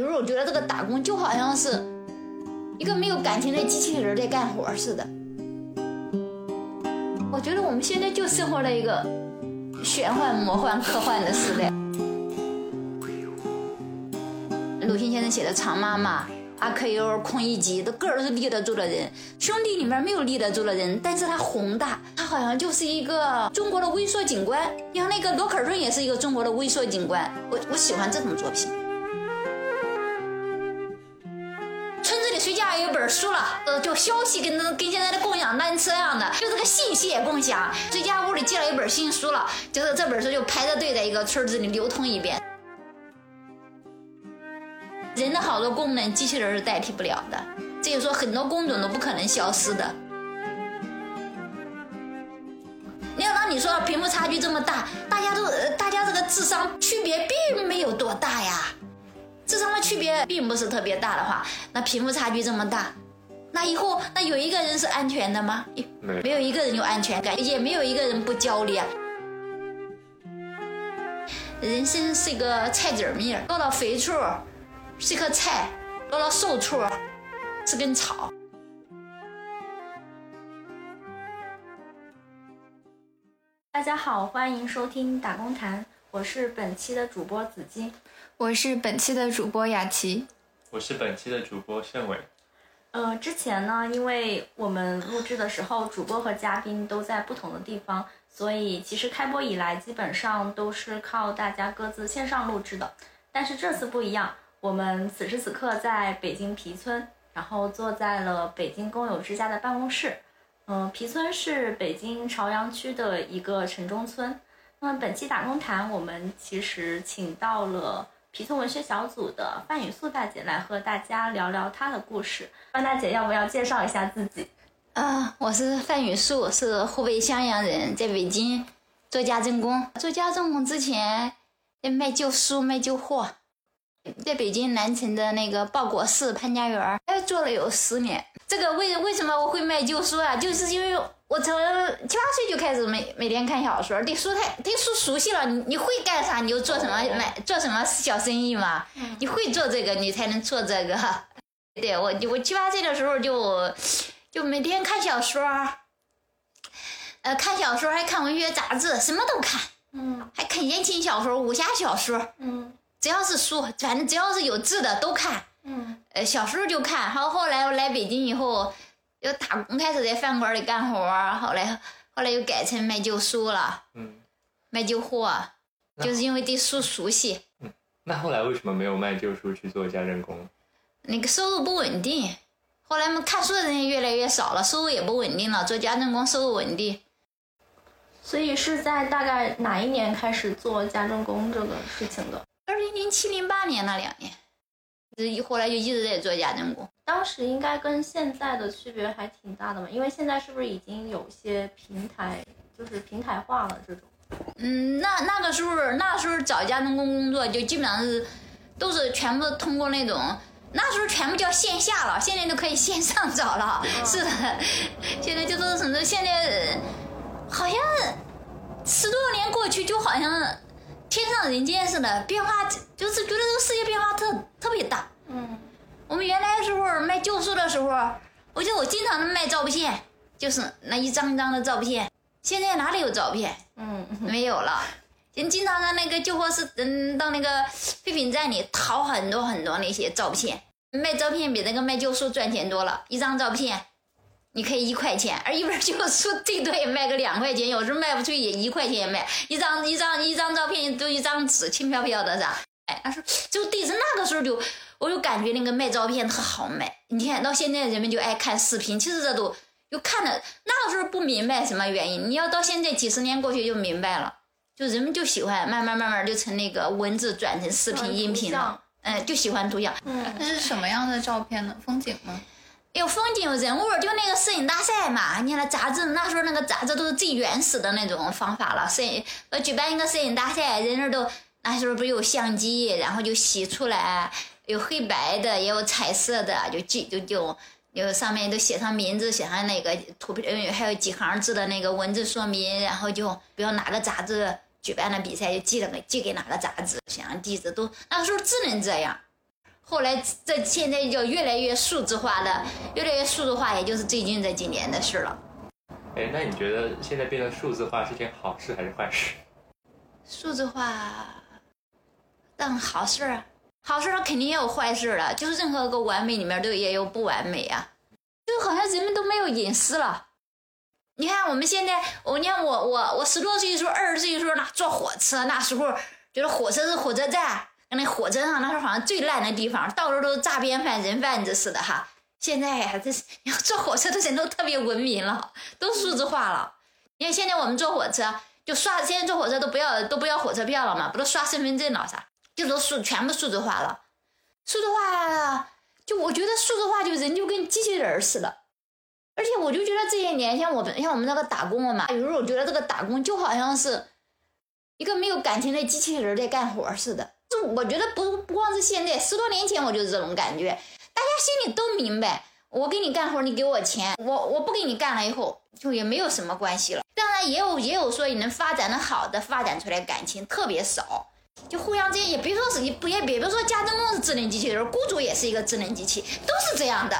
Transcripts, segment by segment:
有时候我觉得这个打工就好像是一个没有感情的机器人在干活似的。我觉得我们现在就生活在一个玄幻、魔幻、科幻的时代。鲁迅先生写的《长妈妈》。阿 Q、孔乙己的个儿都是立得住的人，兄弟里面没有立得住的人，但是他宏大，他好像就是一个中国的微缩景观。像那个罗可润也是一个中国的微缩景观，我我喜欢这种作品。书了，呃，就消息跟跟现在的共享单车一样的，就这个信息也共享。这家屋里借了一本新书了，就是这本书就排着队在一个村子里流通一遍。人的好多功能，机器人是代替不了的。这就说很多工种都不可能消失的。你要当你说贫富差距这么大，大家都大家这个智商区别并没有多大呀，智商的区别并不是特别大的话，那贫富差距这么大，那以后那有一个人是安全的吗？没没有一个人有安全感，也没有一个人不焦虑啊。人生是一个菜籽米，落到肥处。是棵菜，落到瘦处是根草。大家好，欢迎收听打工谈，我是本期的主播子金，我是本期的主播雅琪，我是本期的主播盛伟。呃，之前呢，因为我们录制的时候，主播和嘉宾都在不同的地方，所以其实开播以来基本上都是靠大家各自线上录制的。但是这次不一样。我们此时此刻在北京皮村，然后坐在了北京工友之家的办公室。嗯，皮村是北京朝阳区的一个城中村。那么本期打工谈，我们其实请到了皮特文学小组的范雨素大姐来和大家聊聊她的故事。范大姐，要不要介绍一下自己？啊，我是范雨素，是湖北襄阳人，在北京做家政工。做家政工之前，卖旧书，卖旧货。在北京南城的那个报国寺潘家园，哎，做了有十年。这个为为什么我会卖旧书啊？就是因为我从七八岁就开始每每天看小说，对书太对书熟悉了。你你会干啥你就做什么，买做什么小生意嘛。你会做这个，你才能做这个。对我我七八岁的时候就就每天看小说，呃，看小说还看文学杂志，什么都看。嗯，还看言情小说、武侠小说。嗯。只要是书，反正只要是有字的都看。嗯，呃，小时候就看，然后后来我来北京以后，又打工，开始在饭馆里干活后来后来又改成卖旧书了。嗯，卖旧货，就是因为对书熟悉。嗯，那后来为什么没有卖旧书去做家政工？那个收入不稳定，后来嘛，看书的人也越来越少了，收入也不稳定了。做家政工收入稳定。所以是在大概哪一年开始做家政工这个事情的？二零零七零八年那两年，一后来就一直在做家政工。当时应该跟现在的区别还挺大的嘛，因为现在是不是已经有些平台，就是平台化了这种？嗯，那那个时候，那时候找家政工工作就基本上是都是全部通过那种，那时候全部叫线下了，现在都可以线上找了。是的，现在就都是什么？现在好像十多年过去，就好像。天上人间似的，变化就是觉得这个世界变化特特别大。嗯，我们原来的时候卖旧书的时候，我记得我经常卖照片，就是那一张一张的照片。现在哪里有照片？嗯，没有了。人经常在那个旧货市，嗯，到那个废品站里淘很多很多那些照片。卖照片比那个卖旧书赚钱多了，一张照片。你可以一块钱，而一本旧书最多也卖个两块钱，有时候卖不出去也一块钱也卖。一张一张一张照片都一张纸，轻飘飘的是吧？哎，他说就对着那个时候就，我就感觉那个卖照片特好卖。你看到现在人们就爱看视频，其实这都就看的那个时候不明白什么原因，你要到现在几十年过去就明白了，就人们就喜欢慢慢慢慢就成那个文字转成视频音频了，嗯，就喜欢图像。嗯，那是什么样的照片呢？风景吗？有风景人物，就那个摄影大赛嘛。你看那杂志，那时候那个杂志都是最原始的那种方法了。摄影呃举办一个摄影大赛，人人都那时候不是有相机，然后就洗出来，有黑白的，也有彩色的，就记就就有上面都写上名字，写上那个图片，还有几行字的那个文字说明，然后就比如哪个杂志举办的比赛，就寄了个寄给哪个杂志，写上地址都那时候只能这样。后来这现在就越来越数字化了，越来越数字化，也就是最近这几年的事了。哎，那你觉得现在变得数字化是件好事还是坏事？数字化，但好事儿啊，好事儿肯定也有坏事了。就是任何个完美里面都也有不完美啊，就好像人们都没有隐私了。你看我们现在，我你看我我我十多岁的时候，二十岁的时候那坐火车，那时候觉得火车是火车站，那火车上那时候好像最烂的地方，到处都是诈骗犯、人贩子似的哈。现在呀，这 要坐火车的人都特别文明了，都数字化了。因为现在我们坐火车就刷，现在坐火车都不要都不要火车票了嘛，不都刷身份证了啥，就都数全部数字化了。数字化，就我觉得数字化就人就跟机器人似的。而且我就觉得这些年，像我们像我们那个打工的嘛，有时候我觉得这个打工就好像是一个没有感情的机器人在干活似的。就我觉得不不光是现在，十多年前我就是这种感觉。大家心里都明白，我给你干活，你给我钱，我我不给你干了以后，就也没有什么关系了。当然也有也有说你能发展的好的，发展出来感情特别少，就互相之间也别说是不也别别说家政工是智能机器人，雇主也是一个智能机器，都是这样的，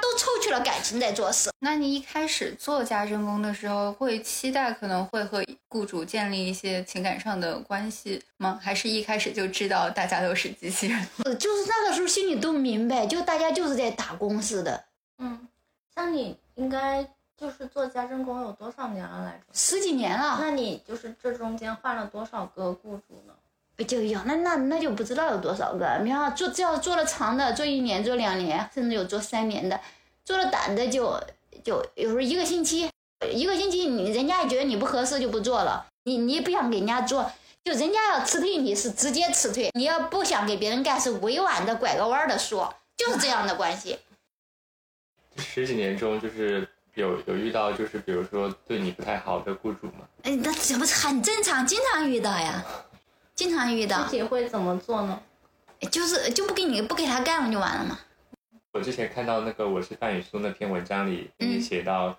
都抽去了感情在做事。那你一开始做家政工的时候，会期待可能会和雇主建立一些情感上的关系吗？还是一开始就知道大家都是机器人？呃就是那个时候心里都明白，就大家就是在打工似的，嗯，像你应该就是做家政工有多少年了来着？十几年了。那你就是这中间换了多少个雇主呢？就有那那那就不知道有多少个。你看做只要做了长的，做一年、做两年，甚至有做三年的，做了短的就就有时候一个星期，一个星期你人家也觉得你不合适就不做了，你你也不想给人家做，就人家要辞退你是直接辞退，你要不想给别人干是委婉的拐个弯儿的说，就是这样的关系。十几年中，就是有有遇到，就是比如说对你不太好的雇主吗？哎，那这不是很正常，经常遇到呀，经常遇到。具，体会怎么做呢？就是就不给你不给他干了就完了嘛。我之前看到那个《我是范雨苏》那篇文章里，写到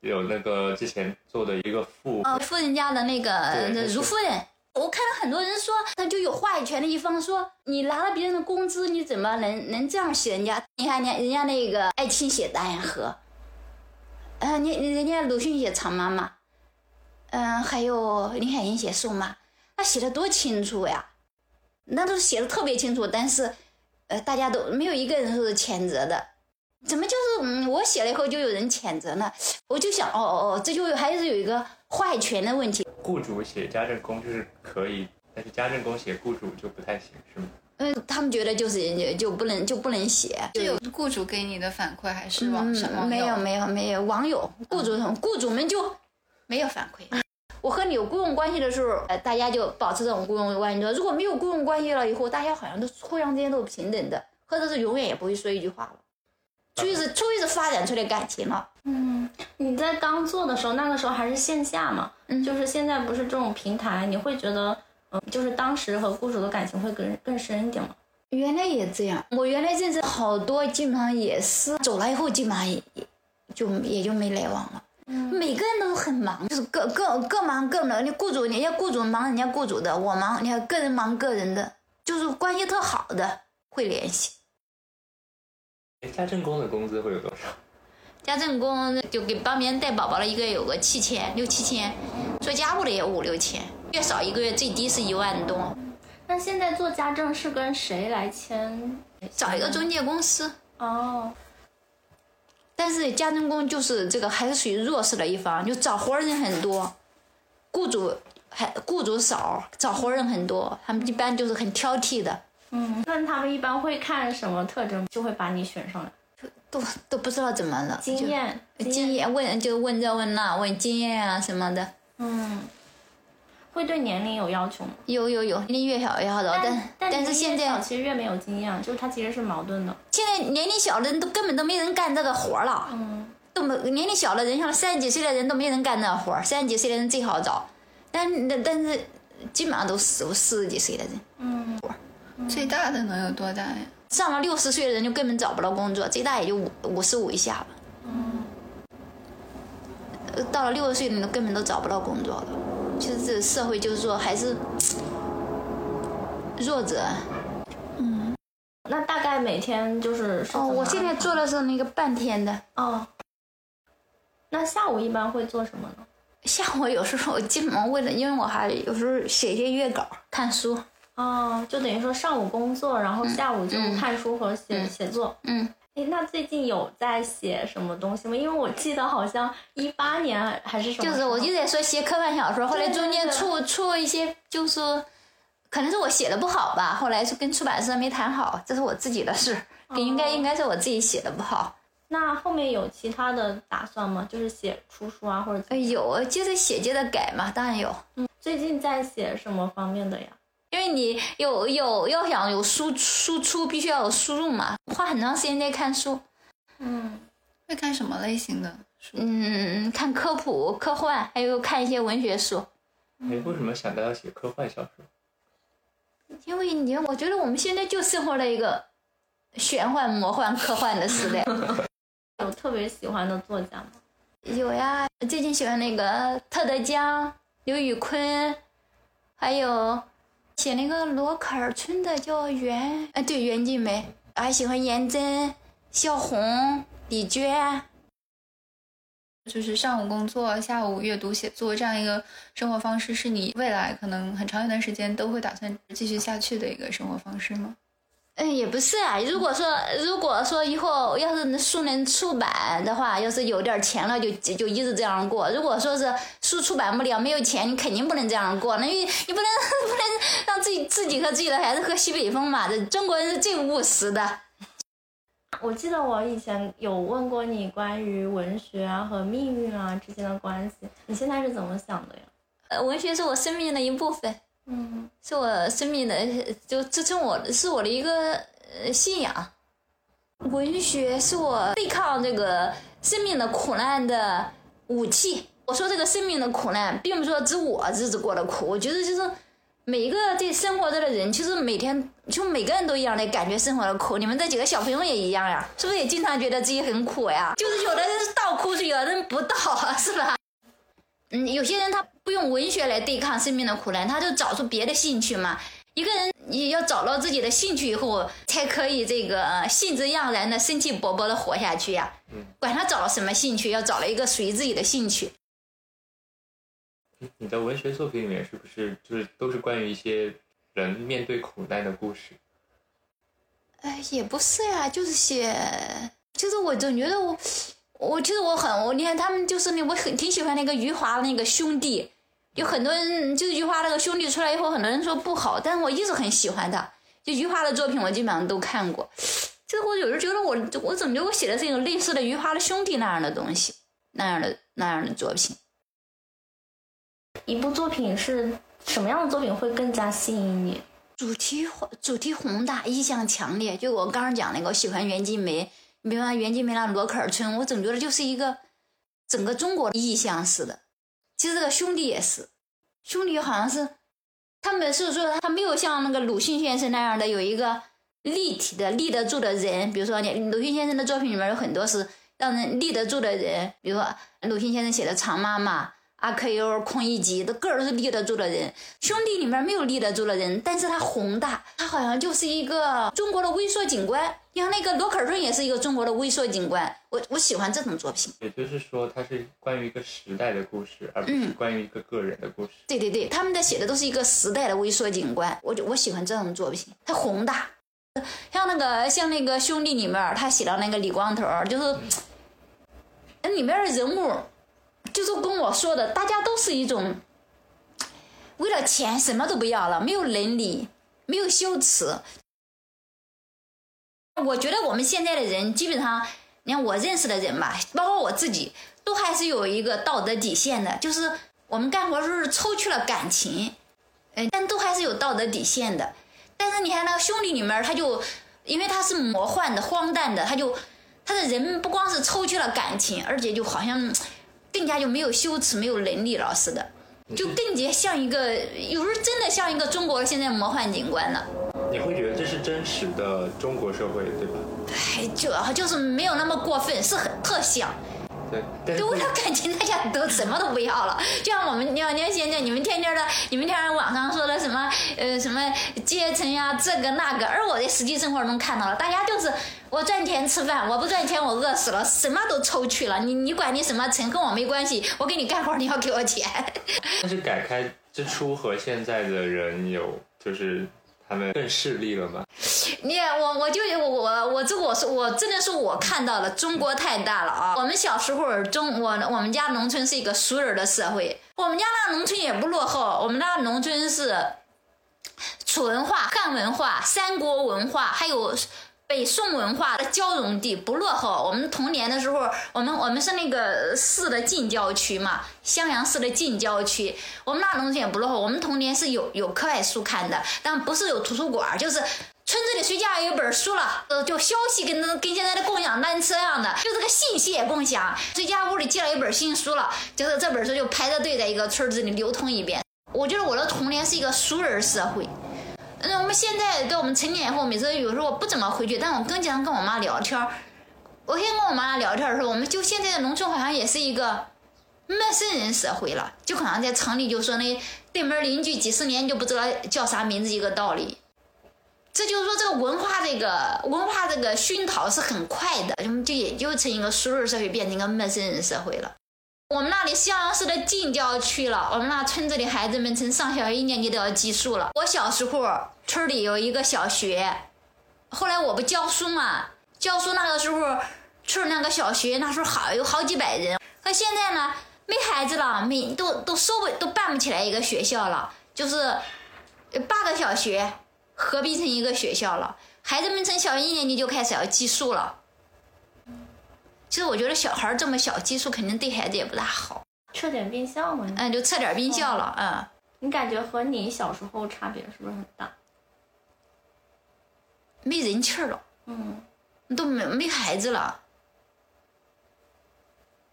有那个之前做的一个富，呃，富人家的那个如夫人，我看到很多人说，他就有话语权的一方说，你拿了别人的工资，你怎么能能这样写人家？你看人家人家那个爱卿写单眼河，呃，你你人家鲁迅写长妈妈，嗯、还有林海音写宋妈，他写的多清楚呀，那都写的特别清楚，但是，呃，大家都没有一个人说是谴责的。怎么就是嗯，我写了以后就有人谴责呢？我就想，哦哦哦，这就还是有一个话语权的问题。雇主写家政工就是可以，但是家政工写雇主就不太行，是吗？嗯，他们觉得就是就就不能就不能写，是有雇主给你的反馈，还是网上网友嗯、没有没有没有网友雇主雇主们就没有反馈。我和你有雇佣关系的时候，呃，大家就保持这种雇佣关系。如果没有雇佣关系了以后，大家好像都互相之间都是平等的，或者是永远也不会说一句话了。除非是除非是发展出来感情了。嗯，你在刚做的时候，那个时候还是线下嘛，嗯就是现在不是这种平台，你会觉得，嗯，就是当时和雇主的感情会更更深一点吗？原来也这样，我原来认识好多，基本上也是走了以后，基本上也也就也就没来往了。每个人都很忙，就是各各各忙各的。你雇主，人家雇主忙人家雇主的，我忙，你看个人忙个人的，就是关系特好的会联系。哎，家政工的工资会有多少？家政工就给帮别人带宝宝的，一个月有个七千六七千，做家务的也五六千，月少一个月最低是一万多。那现在做家政是跟谁来签？找一个中介公司，哦，但是家政工就是这个还是属于弱势的一方，就找活人很多，雇主还雇主少，找活人很多，他们一般就是很挑剔的，嗯，那他们一般会看什么特征，就会把你选上来？都都不知道怎么了，经验，经验问就问这问那问经验啊什么的，嗯，会对年龄有要求吗？有有有，年龄越小越好找，但但但是现在其实越没有经验，就是它其实是矛盾的。现在年龄小的人都根本都没人干这个活了，嗯，都没年龄小的人，像三十几岁的人都没人干这活儿，三十几岁的人最好找，但但但是基本上都四四十几岁的人。嗯，最大的能有多大呀？上了六十岁的人就根本找不到工作，最大也就五五十五以下吧。嗯到了六十岁的人都根本都找不到工作了。其实这社会就是说还是 弱者，嗯那大概每天就是是哦，我现在做的是那个半天的，哦。那下午一般会做什么呢？下午有时候我基本上为了，因为我还有时候写一些月稿、看书。哦，就等于说上午工作，然后下午就嗯看书和写、嗯写作。嗯，诶，那最近有在写什么东西吗？因为我记得好像一八年还是什么，就是我就在说写科幻小说，后来中间对出出一些，就是可能是我写的不好吧，后来是跟出版社没谈好，这是我自己的事，应该哦应该是我自己写的不好。那后面有其他的打算吗？就是写出书啊，或者哎，有接着写接着改嘛，当然有，嗯最近在写什么方面的呀？因为你有有要想有输输出，必须要有输入嘛，花很长时间在看书，嗯，会看什么类型的书？嗯，看科普、科幻，还有看一些文学书。你，为什么想到要写科幻小说？因为你，我觉得我们现在就生活在一个玄幻、魔幻、科幻的时代。有特别喜欢的作家吗？有呀，最近喜欢那个特德·江、刘宇昆，还有写那个罗坎儿村的叫袁，哎，对，袁静梅，还喜欢颜真、萧红、李娟。就是上午工作，下午阅读写作这样一个生活方式，是你未来可能很长一段时间都会打算继续下去的一个生活方式吗？嗯，也不是啊。如果说如果说以后要是书能出版的话，要是有点钱了就，就一直这样过。如果说是书出版不了，没有钱，你肯定不能这样过。那你你不能 不能让自己自己和自己的孩子喝西北风嘛？这中国人是最务实的。我记得我以前有问过你关于文学啊和命运啊之间的关系，你现在是怎么想的呀？呃，文学是我生命的一部分，嗯，是我生命的，就支撑我，是我的一个呃信仰。文学是我对抗这个生命的苦难的武器。我说这个生命的苦难，并不是说指我日子过得苦，我觉得就是每一个在生活着的人，其实每天就每个人都一样的感觉生活的苦。你们这几个小朋友也一样呀，是不是也经常觉得自己很苦呀？就是有的人是倒哭去，有的人不倒，是吧？嗯，有些人他不用文学来对抗生命的苦难，他就找出别的兴趣嘛。一个人你要找到自己的兴趣以后，才可以这个呃兴致盎然的、生气勃勃的活下去呀。嗯，管他找了什么兴趣，要找了一个属于自己的兴趣。你你的文学作品里面是不是就是都是关于一些人面对苦难的故事？哎，也不是呀，就是写，就是我总觉得我，我其实我很，我你看他们就是那，我很挺喜欢那个余华那个兄弟，有很多人就余华那个兄弟出来以后，很多人说不好，但是我一直很喜欢他，就余华的作品我基本上都看过。就是我有时候觉得我，我总觉得我写的是一种类似的余华的兄弟那样的东西，那样的那样的作品。一部作品是什么样的作品会更加吸引你？主题主题宏大，意象强烈。就我刚刚讲那个，我喜欢袁金梅，你比方袁金梅那罗可儿村，我总觉得就是一个整个中国的意象似的。其实这个兄弟也是，兄弟好像是他们是说他没有像那个鲁迅先生那样的有一个立体的立得住的人，比如说你鲁迅先生的作品里面有很多是让人立得住的人，比如说鲁迅先生写的《长妈妈》。阿 Q、U、孔乙己的个儿都是立得住的人，兄弟里面没有立得住的人，但是他宏大，他好像就是一个中国的微缩景观。像那个罗可儿村也是一个中国的微缩景观，我我喜欢这种作品。也就是说，它是关于一个时代的故事，而不是关于一个个人的故事。对对对，他们在写的都是一个时代的微缩景观，我我喜欢这种作品，它宏大。像那个像那个兄弟里面，他写到那个李光头，就是那里面的人物。就是跟我说的，大家都是一种为了钱什么都不要了，没有伦理，没有羞耻。我觉得我们现在的人基本上，你看我认识的人吧，包括我自己，都还是有一个道德底线的，就是我们干活时候是抽去了感情，嗯，但都还是有道德底线的。但是你看那个兄弟里面，他就因为他是魔幻的、荒诞的，他就他的人不光是抽去了感情，而且就好像。更加就没有羞耻、没有能力了似的，就更加像一个，有时候真的像一个中国现在魔幻景观了。你会觉得这是真实的中国社会，对吧？哎，就就是没有那么过分，是很特像。对，为了感情，大家都什么都不要了。就像我们，你看，你看现在你们天天的，你们天天网上说的什么呃什么阶层呀，这个那个，而我在实际生活中看到了，大家就是我赚钱吃饭，我不赚钱我饿死了，什么都抽去了。你你管你什么层，跟我没关系，我给你干活你要给我钱。但是改开之初和现在的人有就是他们更势利了吗？你我我就我我我这我是我真的是我看到了，中国太大了啊！我们小时候中我我们家农村是一个熟人的社会，我们家那农村也不落后，我们那农村是楚文化、汉文化、三国文化，还有。北宋文化的交融地不落后。我们童年的时候，我们我们是那个市的近郊区嘛，襄阳市的近郊区。我们那农村也不落后。我们童年是有有课外书看的，但不是有图书馆，就是村子里谁家有一本书了，呃，就消息跟跟现在的共享单车一样的，就这个信息也共享。谁家屋里借了一本新书了，就是这本书就排着队在一个村子里流通一遍。我觉得我的童年是一个熟人社会。那我们现在等我们成年以后，每次有时候我不怎么回去，但我更经常跟我妈聊天我先跟我妈聊天的时候，我们就现在的农村好像也是一个陌生人社会了，就好像在城里就说那对门邻居几十年就不知道叫啥名字一个道理。这就是说这个文化这个文化这个熏陶是很快的，就就也就成一个熟人社会变成一个陌生人社会了。我们那里襄阳市的近郊区了，我们那村子里孩子们从上小学一年级都要寄宿了。我小时候村里有一个小学，后来我不教书嘛，教书那个时候村那个小学那时候好有好几百人，可现在呢没孩子了，没都都收不都办不起来一个学校了，就是八个小学合并成一个学校了，孩子们从小学一年级就开始要寄宿了。其实我觉得小孩这么小，激素肯定对孩子也不大好。撤点并校嘛，嗯，就撤点并校了，嗯。你感觉和你小时候差别是不是很大？没人气儿了，嗯，都没没孩子了。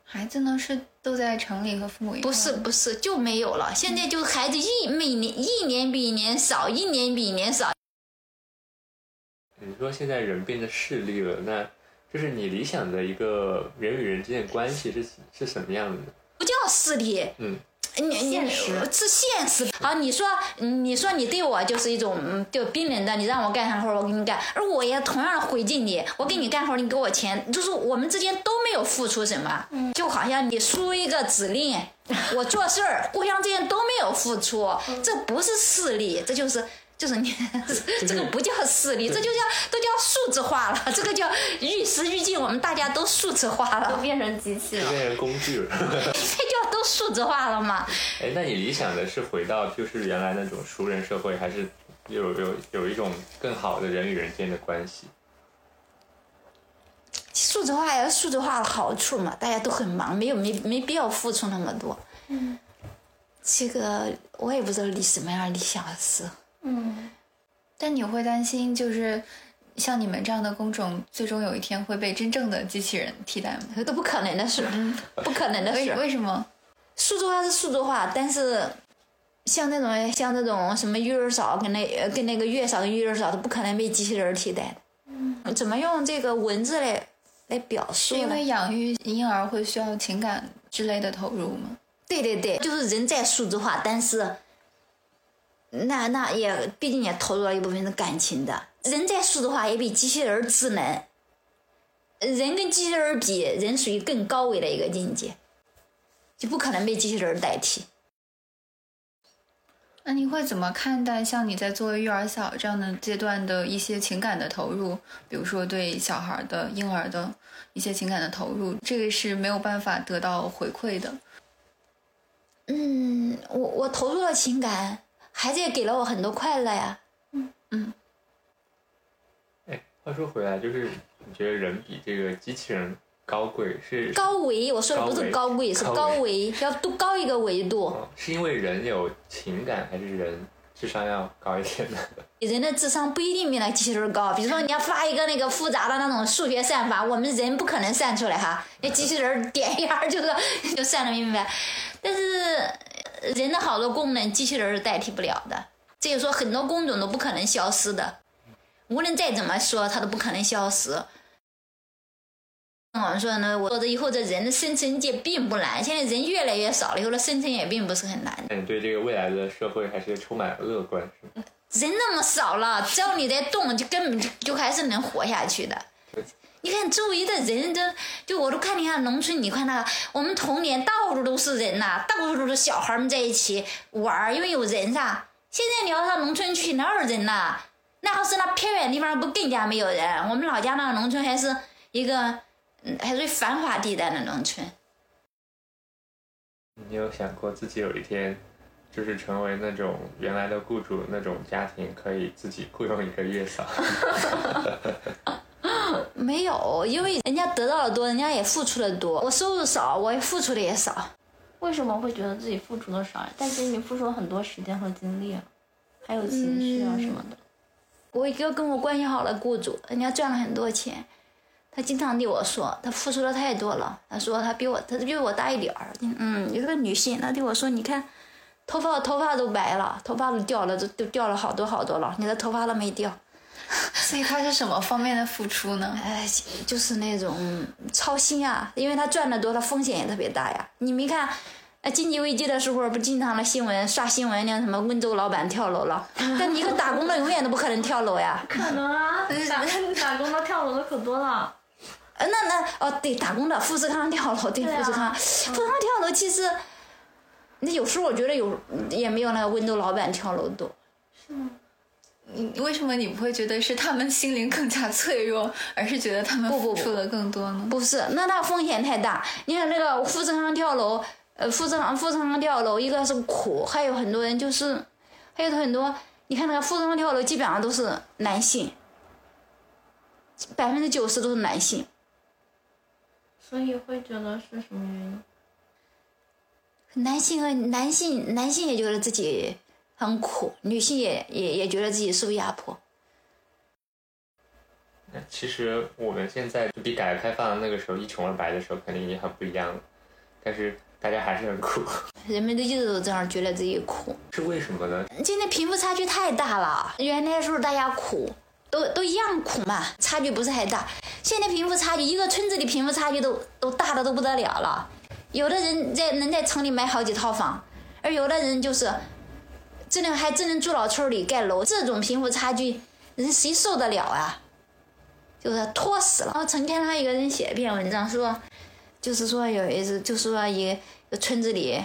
孩子呢是都在城里和父母一不是不是就没有了，现在就孩子一每年一年比一年少，一年比一年少。你说现在人变得势利了，那？就是你理想的一个人与人之间的关系是是什么样的？不叫势利，嗯，你现实是现实。好，你说你说你对我就是一种就冰冷的，你让我干啥活我给你干，而我也同样回敬你，我给你干活你给我钱，就是我们之间都没有付出什么，就好像你输一个指令，我做事儿，互相之间都没有付出，这不是势利，这就是。就是你，这个不叫势力，这就叫都叫数字化了。这个叫与时俱进，我们大家都数字化了，都变成机器了，变成工具了。这叫都数字化了嘛？哎，那你理想的是回到就是原来那种熟人社会，还是有有有一种更好的人与人间的关系？数字化有数字化的好处嘛？大家都很忙，没有没没必要付出那么多。嗯，这个我也不知道理什么样理想是。嗯，但你会担心，就是像你们这样的工种，最终有一天会被真正的机器人替代吗？这 都不可能的事，不可能的事。为什么？数字化是数字化，但是像那种像那种什么育儿嫂跟那跟那个月嫂跟育儿嫂都不可能被机器人替代的。嗯，怎么用这个文字来来表述？因为养育婴儿会需要情感之类的投入吗？对对对，就是人在数字化，但是。那那也毕竟也投入了一部分的感情的，人再数的话也比机器人智能。人跟机器人比，人属于更高维的一个境界，就不可能被机器人代替。那你会怎么看待像你在作为育儿嫂这样的阶段的一些情感的投入？比如说对小孩的婴儿的一些情感的投入，这个是没有办法得到回馈的。嗯，我我投入了情感。孩子也给了我很多快乐呀。嗯嗯。哎，话说回来，就是你觉得人比这个机器人高贵是？高维，我说的不是高贵，是高维，要多高一个维度。是因为人有情感，还是人智商要高一点呢？人的智商不一定比那机器人高。比如说，你要发一个那个复杂的那种数学算法，我们人不可能算出来哈。那机器人点一下就是 就算的明白。但是。人的好多功能，机器人是代替不了的。这就说很多工种都不可能消失的，无论再怎么说，它都不可能消失。我们说呢，我说这以后这人的生存界并不难，现在人越来越少了，以后的生存也并不是很难。那你对这个未来的社会还是充满乐观，是吗？人那么少了，只要你在动，就根本就就还是能活下去的。你看周围的人，这就我都看你看农村，你看那个我们童年到处都是人呐、到处都是小孩们在一起玩儿，因为有人噻。现在你要上农村去，哪有人呐？那要是那偏远地方，不更加没有人？我们老家那个农村还是一个，还是繁华地带的农村。你有想过自己有一天，就是成为那种原来的雇主那种家庭，可以自己雇佣一个月嫂？没有，因为人家得到的多，人家也付出的多。我收入少，我也付出的也少。为什么会觉得自己付出的少？但其实你付出了很多时间和精力啊，还有情绪啊什么的。我一个跟我关系好的雇主，人家赚了很多钱，他经常对我说，他付出的太多了。他说他比我，他比我大一点儿，嗯，有个女性，她对我说，你看，头发头发都白了，头发都掉了，都都掉了好多好多了，你的头发都没掉。所以他是什么方面的付出呢？哎，就是那种操心啊，因为他赚的多，他风险也特别大呀。你没看，呃，经济危机的时候不经常的新闻刷新闻，那什么温州老板跳楼了，但你一个打工的永远都不可能跳楼呀。可能啊，打打工的跳楼的可多了。呃，那那哦，对，打工的富士康跳楼，对，对啊富士康，富士康跳楼其实，那有时候我觉得有也没有那个温州老板跳楼多。你为什么你不会觉得是他们心灵更加脆弱，而是觉得他们不不不付出的更多呢？不是，那他风险太大。你看那个富士康跳楼，呃，富士康富士康跳楼，一个是苦，还有很多人就是，还有很多，你看那个富士康跳楼，基本上都是男性，百分之九十都是男性。所以会觉得是什么原因？男性和男性，男性也觉得自己很苦，女性也也也觉得自己受压迫。那其实我们现在比改革开放那个时候一穷二白的时候肯定已经很不一样了，但是大家还是很苦，人们都一直都这样觉得自己苦。是为什么呢？现在贫富差距太大了，原来时候大家苦，都都一样苦嘛，差距不是很大。现在贫富差距，一个村子里贫富差距都都大的都不得了了。有的人在能在城里买好几套房，而有的人就是，真的还真能住老村里盖楼。这种贫富差距，人谁受得了啊？就是拖死了。然后成天还有一个人写一篇文章说，就是说有一次，就是说一个村子里，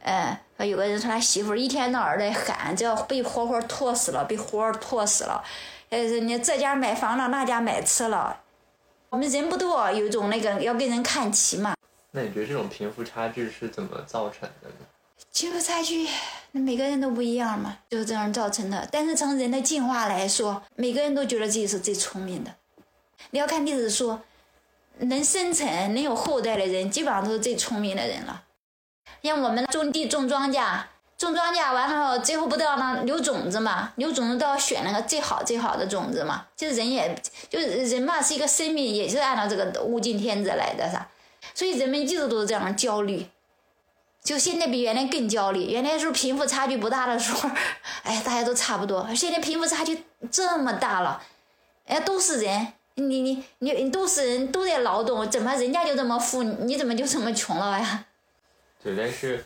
呃，有个人说他媳妇一天到晚在喊，这要被活活拖死了，被活活拖死了。呃，人家这家买房了，那家买车了。我们人不多，有一种那个要跟人看齐嘛。那你觉得这种贫富差距是怎么造成的呢？贫富差距，那每个人都不一样嘛，就是这样造成的。但是从人的进化来说，每个人都觉得自己是最聪明的。你要看历史书，能生存、能有后代的人，基本上都是最聪明的人了。像我们种地、种庄稼，种庄稼完了后，最后不都要那留种子嘛？留种子都要选那个最好最好的种子嘛。就是人也，就是人嘛，是一个生命，也是按照这个物竞天择来的噻。所以人们一直都是这样焦虑。就现在比原来更焦虑。原来时候贫富差距不大的时候，哎，大家都差不多。现在贫富差距这么大了，哎，都是人，你你你你都是人，都在劳动，怎么人家就这么富，你怎么就这么穷了呀？对，但是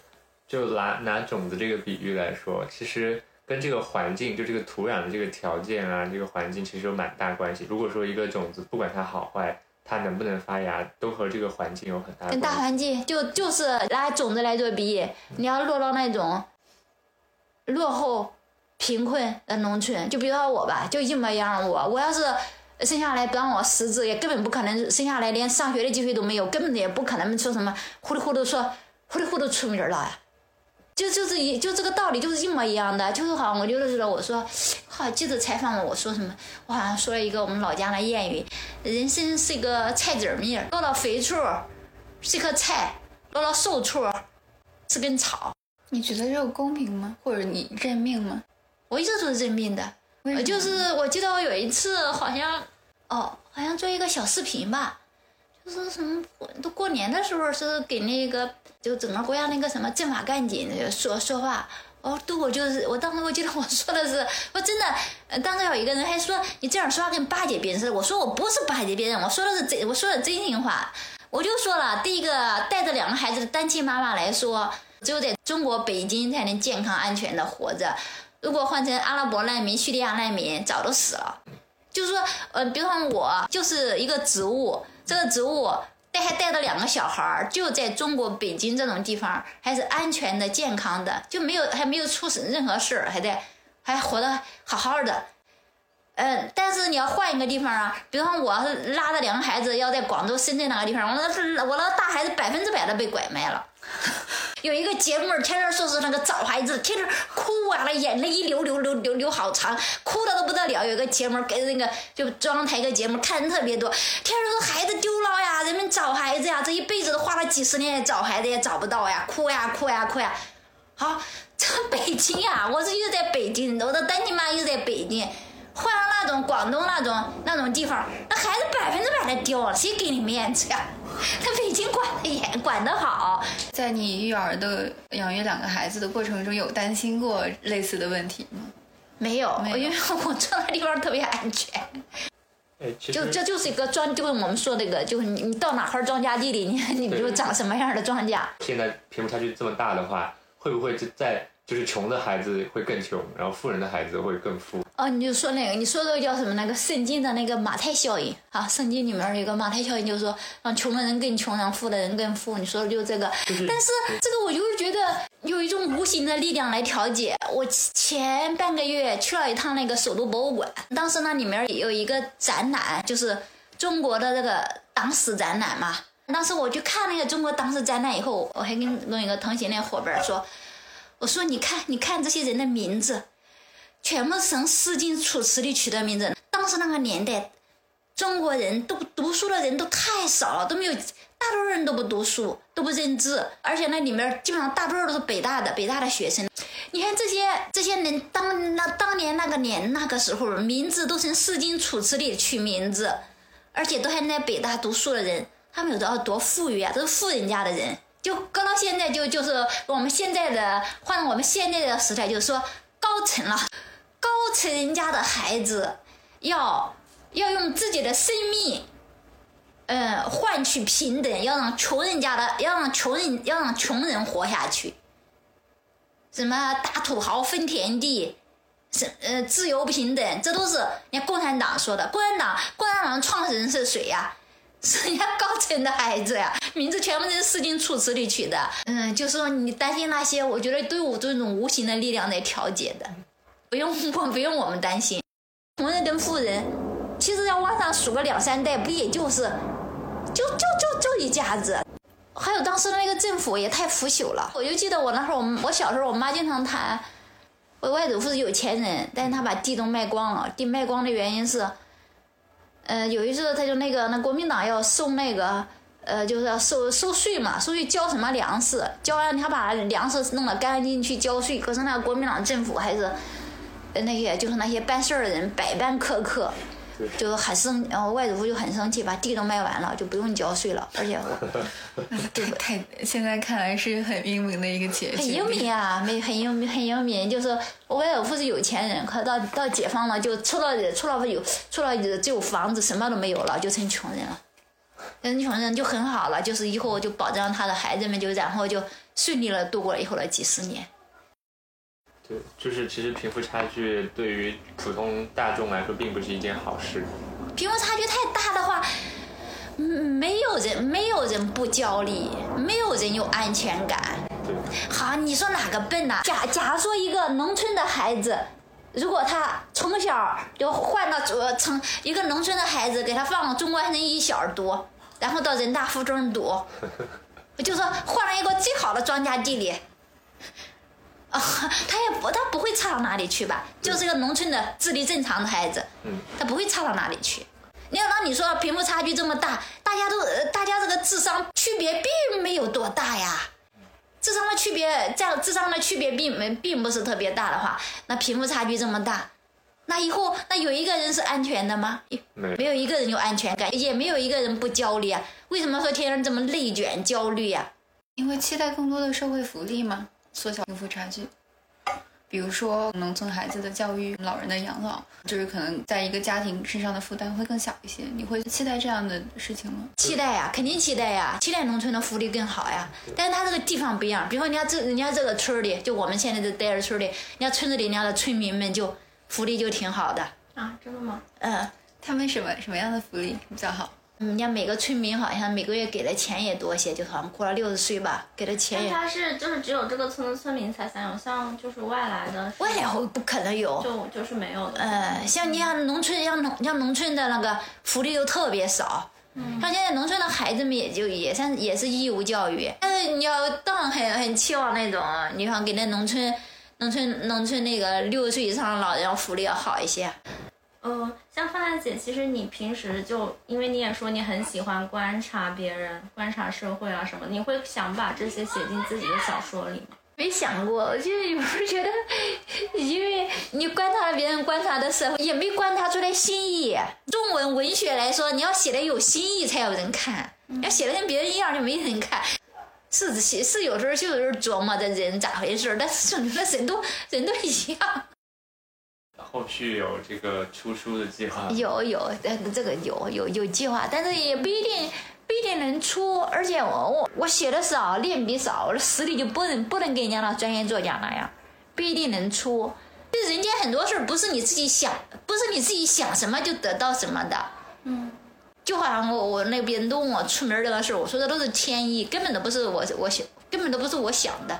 就拿拿种子这个比喻来说，其实跟这个环境，就这个土壤的这个条件啊，这个环境其实有蛮大关系。如果说一个种子不管它好坏，它能不能发芽，都和这个环境有很大的跟大。环境就就是拿种子来做比喻，你要落到那种落后、贫困的农村，就比如说我吧，就一模一样。我我要是生下来不让我识字，也根本不可能生下来连上学的机会都没有，根本也不可能说什么糊里糊涂说糊里糊涂出名了呀。就就是一就这个道理就是一模一样的，就是好像我就是说我说，好记者采访我我说什么，我好像说了一个我们老家的谚语，人生是一个菜籽儿米儿，落到肥处是一棵菜，落到瘦处是根草。你觉得这个公平吗？或者你认命吗？我一直都是认命的，为什么呃就是我记得我有一次好像，哦，好像做一个小视频吧，就是什么都过年的时候是给那个就整个国家那个什么政法干警说说话，哦，对，我就是，我当时我记得我说的是，我真的，当时有一个人还说你这样说话跟巴结别人似的，我说我不是巴结别人，我说的是真，我说的真心话，我就说了，第一个带着两个孩子的单亲妈妈来说，只有在中国北京才能健康安全的活着，如果换成阿拉伯难民、叙利亚难民，早都死了。就是说，呃，比如说我就是一个植物，这个植物带还带着两个小孩儿，就在中国北京这种地方，还是安全的、健康的，就没有还没有出任何事儿，还在还活得好好的。嗯，但是你要换一个地方啊，比方我拉着两个孩子要在广州、深圳那个地方，我那我那大孩子百分之百的被拐卖了。有一个节目，天天说是那个找孩子，天天哭啊，那眼泪一流流流流流好长，哭的都不得了。有一个节目给那个就中央台一个节目看的特别多，天天说孩子丢了呀，人们找孩子呀，这一辈子都花了几十年也找孩子也找不到呀，哭呀哭呀哭呀。好，这北京呀，我是又在北京，我的单亲妈又在北京。换了那种广东那种那种地方，那孩子百分之百的丢了，谁给你面子呀？他北京管的严，管得好。在你育儿的养育两个孩子的过程中，有担心过类似的问题吗？没有，没有因为我住那地方特别安全。哎，就这就是一个庄，就跟我们说那个，就是你你到哪块庄稼地里，你你就长什么样的庄稼。现在贫富差距这么大的话，会不会就在就是穷的孩子会更穷，然后富人的孩子会更富？哦，你就说那个，你说这个叫什么？那个圣经的那个马太效应啊，圣经里面有一个马太效应，就是说让穷的人更穷，让富的人更富。你说的就是这个。但是这个我就是觉得有一种无形的力量来调节。我前半个月去了一趟那个首都博物馆，当时那里面有一个展览，就是中国的这个党史展览嘛。当时我去看那个中国党史展览以后，我还跟跟一个同行的伙伴说，我说你看，你看这些人的名字，全部从《诗经》《楚辞》里取的名字。当时那个年代，中国人都读书的人都太少了，都没有，大多数人都不读书，都不认字，而且那里面基本上大多数都是北大的，北大的学生。你看这些这些人当那当年那个年那个时候，名字都从《诗经》《楚辞》里取名字，而且都还在北大读书的人，他们有多多富裕啊，都是富人家的人。就搁到现在就就是我们现在的换我们现在的时代，就是说高层了，高层人家的孩子要要用自己的生命，呃，换取平等，要让穷人家的，要让穷人，要让穷人活下去。什么大土豪分田地，是呃自由平等，这都是人家共产党说的。共产党，共产党创始人是谁呀？是人家高层的孩子呀，名字全部都是《诗经》《楚辞》里取的。嗯，就说你担心那些，我觉得都有这种无形的力量在调节的，不用我不用我们担心。穷人跟富人，其实要往上数个两三代，不也就是，就就就就一家子。还有当时的那个政府也太腐朽了。我就记得我那时候，我我小时候，我妈经常谈，我外祖父是有钱人，但是他把地都卖光了。地卖光的原因是，呃，有一次他就那个那国民党要收那个，呃，就是要收收税嘛，收税交什么粮食，交完他把粮食弄得干净去交税，可是那个国民党政府还是，那些就是那些办事儿的人百般苛刻。就是很生，然后外祖父就很生气，把地都卖完了，就不用交税了。而且我 太太，现在看来是很英明的一个结局。很英明啊，没很英明，很英明。就是我外祖父是有钱人，可到到解放了，就除了除了有除了只有房子，什么都没有了，就成穷人了。成穷人就很好了，就是以后就保障他的孩子们，就然后就顺利了度过了以后的几十年。对，就是其实贫富差距对于普通大众来说并不是一件好事。贫富差距太大的话，嗯，没有人没有人不焦虑，没有人有安全感。对，好，你说哪个笨呐、假假如说一个农村的孩子，如果他从小就换到呃成一个农村的孩子，给他放到中关村一小读，然后到人大附中读，就说换了一个最好的庄稼地里。啊，他也不，他不会差到哪里去吧？就是个农村的智力正常的孩子，嗯，他不会差到哪里去。你要让你说贫富差距这么大，大家都呃大家这个智商区别并没有多大呀，智商的区别这样智商的区别并没并不是特别大的话，那贫富差距这么大，那以后那有一个人是安全的吗？没没有一个人有安全感，也没有一个人不焦虑啊。为什么说天天这么内卷焦虑呀、因为期待更多的社会福利嘛，缩小贫富差距。比如说农村孩子的教育、老人的养老，就是可能在一个家庭身上的负担会更小一些。你会期待这样的事情吗？期待呀，肯定期待呀，期待农村的福利更好呀。但是他这个地方不一样，比如说人家这人家这个村里，就我们现在这待着村里，人家村子里人家的村民们就福利就挺好的。啊，真的吗？嗯，他们什么什么样的福利比较好？人家每个村民好像每个月给的钱也多些，就好像过了六十岁吧，给的钱也。但他是就是只有这个村的村民才享有，像就是外来的，外来户不可能有。就就是没有的。呃，像你像农村，像农像农村的那个福利又特别少。嗯像现在农村的孩子们也就也算也是义务教育，但是你要当很很期望那种，你像给那农村农村农村那个六十岁以上的老人福利要好一些。嗯，像范范姐，其实你平时就因为你也说你很喜欢观察别人、观察社会啊什么，你会想把这些写进自己的小说里吗？没想过，就是有时候觉得，因为你观察别人观察的社会，也没观察出来新意。中文文学来说，你要写的有新意才有人看，要写的跟别人一样就没人看。是是，有时候就是琢磨这人咋回事，但是总觉得人都人都一样。后续有这个出书的计划吗？有有，呃，这个有有有计划，但是也不一定不一定能出，而且我我我写的少，练笔少，我的实力就不能不能跟人家那专业作家那样，不一定能出。就人家很多事儿不是你自己想，不是你自己想什么就得到什么的。嗯，就好像我我那边都问我出门这个事儿，我说的都是天意，根本都不是我我想，根本都不是我想的。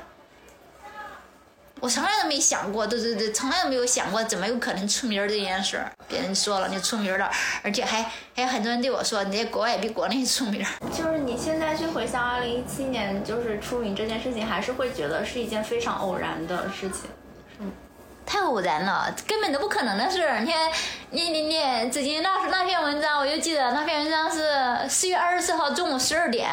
我从来都没想过，对对对，从来都没有想过怎么有可能出名儿这件事儿。别人说了你出名了，而且还还有很多人对我说你在国外比国内出名儿。就是你现在去回想二零一七年就是出名这件事情，还是会觉得是一件非常偶然的事情。太偶然了，根本都不可能的事儿。你看，你你你，最近那那篇文章，我就记得那篇文章是四月二十四号中午十二点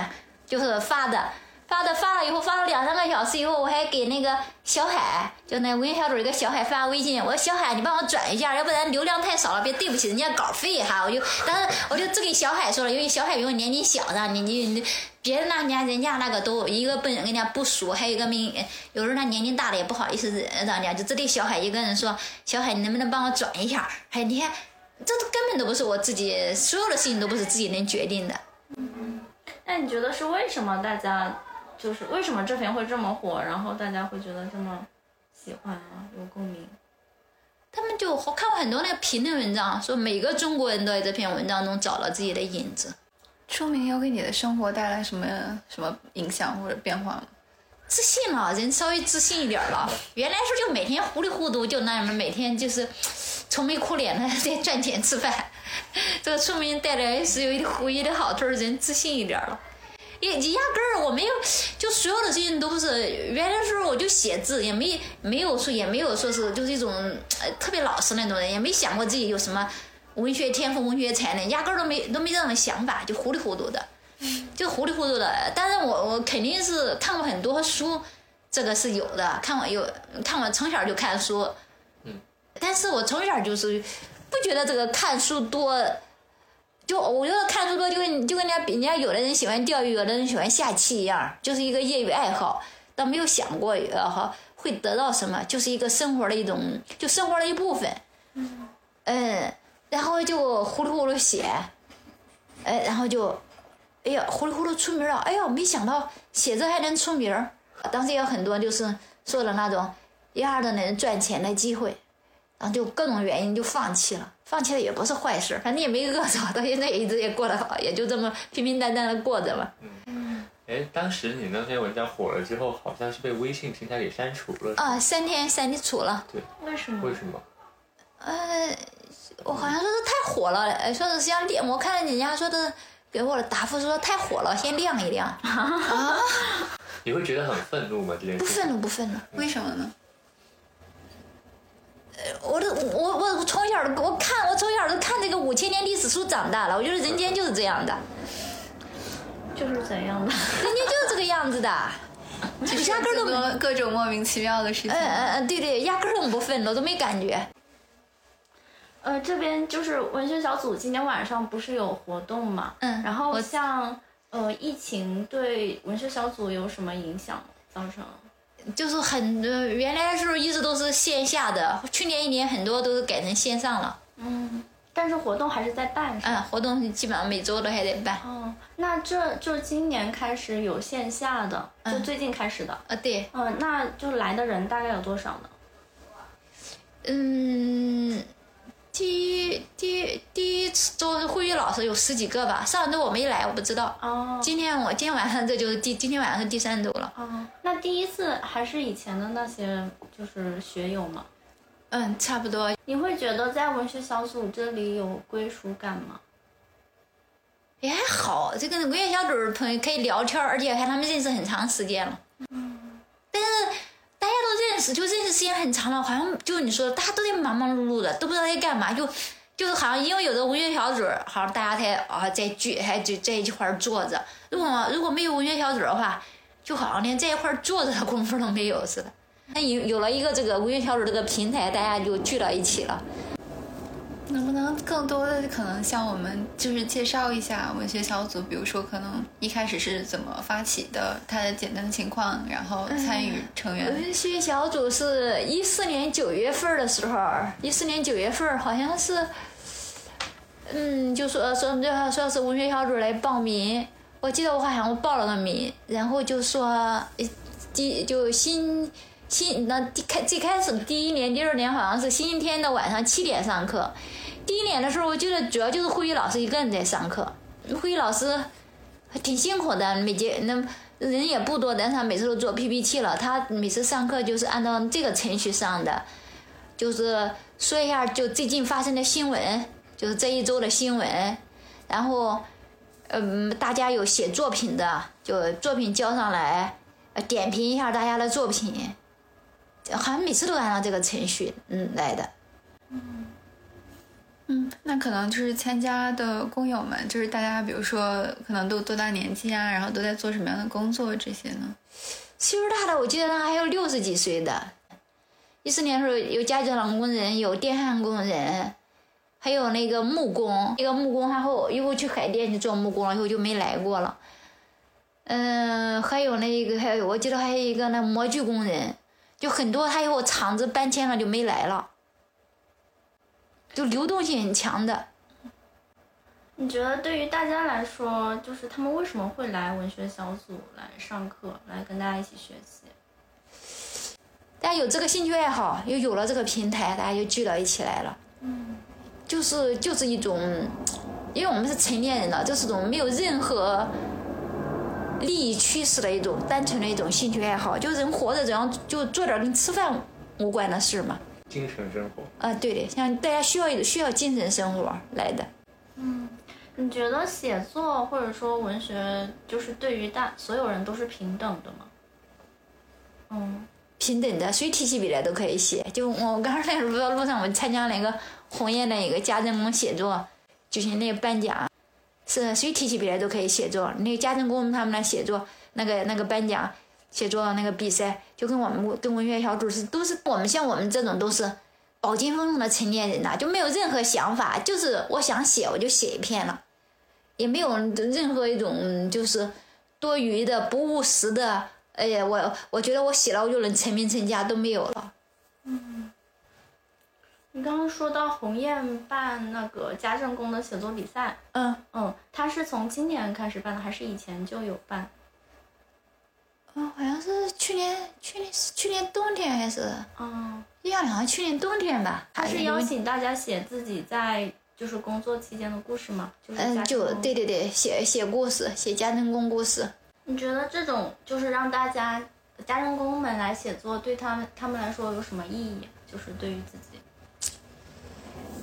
就是发的，发的发了以后发了两三个小时以后，我还给那个小海，就那文学小组一个小海发微信，我说小海你帮我转一下，要不然流量太少了，别对不起人家稿费哈。我就当时我就只给小海说了，因为小海比我年纪小呢，你你你别人那人家人家那个都一个不人家不熟，还有一个名，有时候他年龄大了也不好意思让人家，就只对小海一个人说，小海你能不能帮我转一下？还你看，这都根本都不是我自己，所有的事情都不是自己能决定的。那你觉得是为什么大家就是为什么这篇会这么火，然后大家会觉得这么喜欢啊，有共鸣？他们就我看过很多那个评论文章，说每个中国人都在这篇文章中找了自己的影子。出名要给你的生活带来什么什么影响或者变化吗？自信了，人稍微自信一点了。原来说就每天糊里糊涂，就那样，每天就是愁眉苦脸的 在赚钱吃饭。这个出名带来是有一唯一的好处，人自信一点了。也压根儿我没有，就所有的事情都不是原来时候我就写字，也没没有说也没有说是就是一种呃特别老实那种人，也没想过自己有什么文学天赋、文学才能，压根儿都没都没这种想法，就糊里糊涂的。就糊里糊涂的，但是我我肯定是看过很多书，这个是有的。看过有看过从小就看书，嗯，但是我从小就是不觉得这个看书多，就我觉得看书多就跟就跟人家比人家有的人喜欢钓鱼，有的人喜欢下棋一样，就是一个业余爱好，倒没有想过呃哈会得到什么，就是一个生活的一种就生活的一部分，嗯嗯，然后就糊里糊涂写，哎，然后就。哎呀，糊里糊涂出名了！哎呀，没想到写字还能出名儿。当时也有很多就是说的那种一样的能赚钱的机会，然后就各种原因就放弃了。放弃了也不是坏事，反正也没饿着，到现在也一直也过得好，也就这么平平淡淡的过着嘛。嗯哎，当时你那篇文章火了之后，好像是被微信平台给删除了。啊，三天删除了。对，为什么？为什么？呃，我好像说是太火了，呃说是想亮，我看人家说的。给我的答复说太火了，先晾一晾。啊！你会觉得很愤怒吗？这件事不愤怒，不愤怒。为什么呢？呃，我都我我从小我看我从小都看这个五千年历史书长大了，我觉得人间就是这样的，就是怎样的？人间就是这个样子的，就是压根儿都各各种莫名其妙的事情。嗯嗯嗯，对对，压根儿都不愤怒，都没感觉。呃，这边就是文学小组今天晚上不是有活动嘛？嗯，然后像呃疫情对文学小组有什么影响造成？就是很呃原来的时候一直都是线下的，去年一年很多都是改成线上了。嗯，但是活动还是在办，是？嗯，活动基本上每周都还得办。哦，那这就今年开始有线下的，就最近开始的。啊，对，嗯，那就来的人大概有多少呢？嗯，第一第一第一次周会议老师有十几个吧，上周我没来，我不知道。哦今天我今天晚上这就是第今天晚上是第三周了。哦，那第一次还是以前的那些就是学友吗？嗯，差不多。你会觉得在文学小组这里有归属感吗？也还好，这个文学小组的朋友可以聊天，而且看他们认识很长时间了。但是大家都认识，就认识时间很长了，好像就你说的，大家都在忙忙碌碌的，都不知道在干嘛，就就是好像因为有的文学小组，好像大家才啊在聚，还就在一块儿坐着。如果如果没有文学小组的话，就好像连在一块儿坐着的功夫都没有似的。那有有了一个这个文学小组这个平台，大家就聚到一起了。能不能更多的可能向我们就是介绍一下文学小组，比如说可能一开始是怎么发起的，它的简单的情况，然后参与成员。文学小组是一四年九月份的时候，一四年九月份好像是，嗯，就说说这说是文学小组来报名，我记得我好像我报了个名，然后就说，第就新新那第开最开始第一年、第二年好像是星期天的晚上七点上课，第一年的时候我记得主要就是会议老师一个人在上课，会议老师挺辛苦的，每节那人也不多，但是他每次都做 PPT 了。他每次上课就是按照这个程序上的，就是说一下就最近发生的新闻，就是这一周的新闻，然后，嗯，大家有写作品的，就作品交上来，点评一下大家的作品，好像每次都按照这个程序嗯来的。嗯，那可能就是参加的工友们，就是大家，比如说可能都多大年纪啊，然后都在做什么样的工作这些呢？岁数大的，我记得那还有六十几岁的。一四年的时候有家具厂工人，有电焊工人，还有那个木工。那个木工然后一会去海淀去做木工了，以后就没来过了。嗯，还有那个还有，我记得还有一个那模具工人，就很多。他以后厂子搬迁了就没来了，就流动性很强的。你觉得对于大家来说，就是他们为什么会来文学小组来上课，来跟大家一起学习？大家有这个兴趣爱好，又有了这个平台，大家就聚到一起来了。就是就是一种，因为我们是成年人了，就是种没有任何利益驱使的一种单纯的一种兴趣爱好。就人活着，只要就做点跟吃饭无关的事嘛。精神生活。啊，对的，像大家需要需要精神生活来的。嗯你觉得写作或者说文学，就是对于大所有人都是平等的吗？嗯，平等的，谁提起笔来都可以写。就我刚才在路路上，我参加了一个鸿雁的一个家政工写作，就是那个颁奖，是谁提起笔来都可以写作。那个家政工他们那写作那个那个颁奖写作那个比赛，就跟我们跟文学小组是都是我们像我们这种都是饱经风霜的成年人呐、就没有任何想法，就是我想写我就写一篇了，也没有任何一种就是多余的不务实的。哎呀，我我觉得我写了我就能成名成家都没有了。嗯你刚刚说到鸿雁办那个家政工的写作比赛，嗯，嗯，他是从今年开始办的，还是以前就有办？哦，好像是去年去年是去年冬天还是嗯，印象里好像去年冬天吧。他是邀请大家写自己在就是工作期间的故事吗？就是家嗯，就对对对，写写故事，写家政工故事。你觉得这种就是让大家家政工们来写作，对他们他们来说有什么意义？就是对于自己，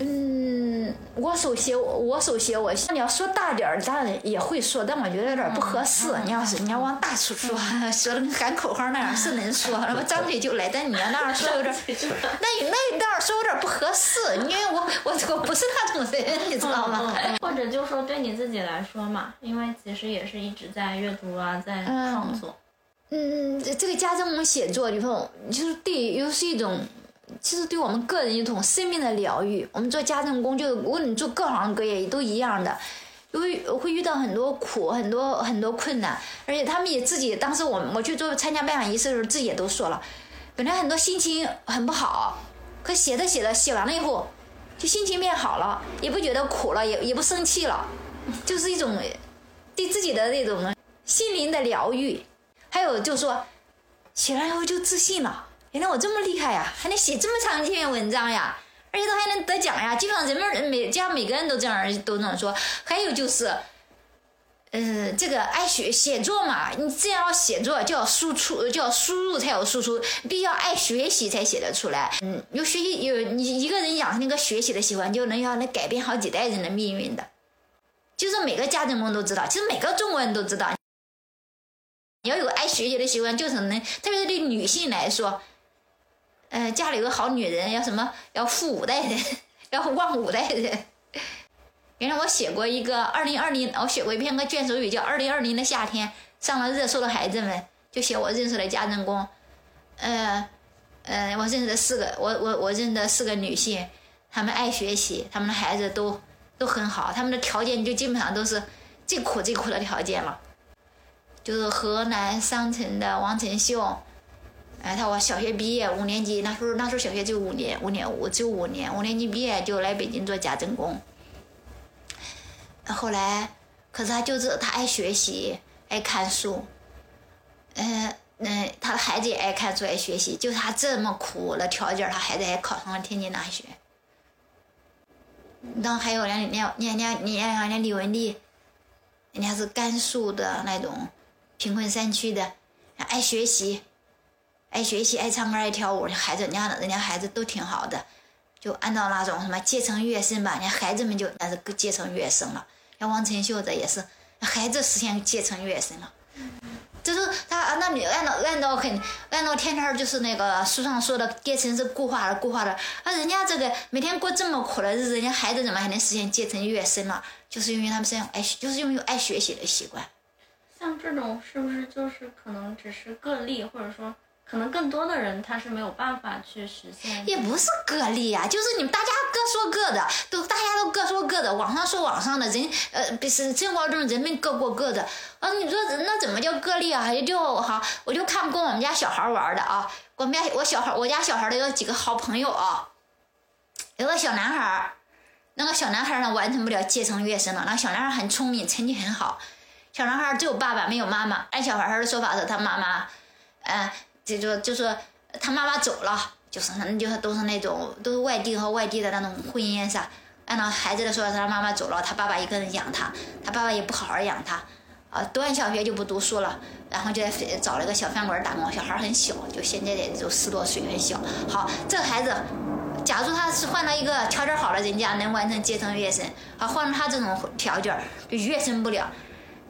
嗯，我手写我我手写我，你要说大点儿，当然也会说，但我觉得有点不合适。你要是你要往大处说，说的跟喊口号那样是能说，那么张嘴就来，但你要那样说有点，那那那样说有点不合适，因为我我我不是那种人，你知道吗？嗯或者就说对你自己来说嘛，因为其实也是一直在阅读啊，在创作。嗯，这这个家政工写作以后，就是对，又是一种，其实对我们个人一种生命的疗愈。我们做家政工，就是无论你做各行各业都一样的，因为会遇到很多苦，很多很多困难，而且他们也自己当时我我去做参加拜访仪式的时候，自己也都说了，本来很多心情很不好，可写着写着写完了以后，就心情变好了，也不觉得苦了，也也不生气了，就是一种对自己的那种心灵的疗愈。还有就是说，写完以后就自信了，原来我这么厉害呀，还能写这么长一篇文章呀，而且都还能得奖呀。基本上人们每家每个人都这样都这么说。还有就是，嗯，这个爱学写作嘛，你既然要写作，就要输出，就要输入才有输出，必须要爱学习才写得出来。嗯，有学习有你一个人养成那个学习的习惯，就能要能改变好几代人的命运的。就是每个家政工都知道，其实每个中国人都知道。你要有爱学习的习惯，就是能，特别是对女性来说，呃，家里有个好女人，要什么，要富五代人，要旺五代人。原来我写过一个二零二零，我写过一篇个卷首语，叫《二零二零的夏天》，上了热搜的孩子们就写我认识的家政工，呃，呃，我认识的四个，我我我认识的四个女性，她们爱学习，她们的孩子都都很好，她们的条件就基本上都是最苦最苦的条件了。就是河南商城的王晨秀，哎，他我小学毕业五年级，那时候那时候小学就五年，五年五只有五年，五年级毕业就来北京做家政工。后来，可是他就是他爱学习，爱看书，嗯嗯，他的孩子也爱看书爱学习，就他这么苦的条件，他孩子还考上了天津大学。然后还有人家人家人家人家李文丽，人家是甘肃的那种。贫困山区的，爱学习，爱学习，爱唱歌，爱跳舞的，孩子，人家人家孩子都挺好的，就按照那种什么阶层跃升吧，人家孩子们就那是阶层跃升了。像王晨秀这也是，孩子实现阶层跃升了。就是他那你按照按照很按照天天就是那个书上说的阶层是固化的固化的，那，人家这个每天过这么苦的日子，人家孩子怎么还能实现阶层跃升了？就是因为他们身上爱，就是因为有爱学习的习惯。像这种是不是就是可能只是个例，或者说可能更多的人他是没有办法去实现？也不是个例啊、就是你们大家各说各的，都大家都各说各的，网上说网上的人，呃，不是生活中人们各过各的。啊，你说那怎么叫个例啊？也就好，我就看跟我们家小孩玩的啊，我们家我小孩，我家小孩的有几个好朋友啊，有个小男孩儿，那个小男孩呢完成不了阶层跃升了，那个小男孩很聪明，成绩很好。小男孩只有爸爸没有妈妈，按小孩的说法是他妈妈，嗯，就说就说他妈妈走了，就是那就是都是那种都是外地和外地的那种婚姻噻。按照孩子的说他妈妈走了，他爸爸一个人养他，他爸爸也不好好养他，啊，读完小学就不读书了，然后就在找了个小饭馆打工，小孩很小，就现在也就十多岁，很小。好，这个孩子。假如他是换到一个条件好的人家，能完成阶层跃升，啊换了他这种条件就跃升不了。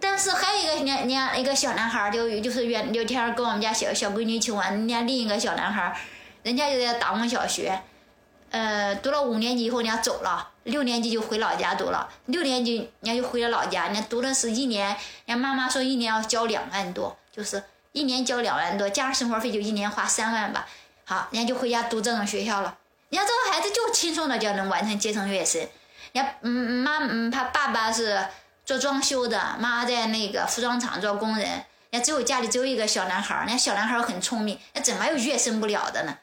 但是还有一个年年一个小男孩儿，就就是原聊天跟我们家小小闺女去玩，人家另一个小男孩儿，人家就在达蒙小学，呃，读了五年级以后人家走了，六年级就回老家读了，六年级人家就回了老家，人家读的是一年，人家妈妈说一年要交两万多，就是一年交两万多，加上生活费就一年花三万吧，好，人家就回家读这种学校了，人家这个孩子就轻松的就能完成阶层跃升，人家嗯妈嗯他爸爸是。做装修的，妈在那个服装厂做工人，人家只有家里只有一个小男孩，人家小男孩很聪明，那怎么又跃升不了的呢？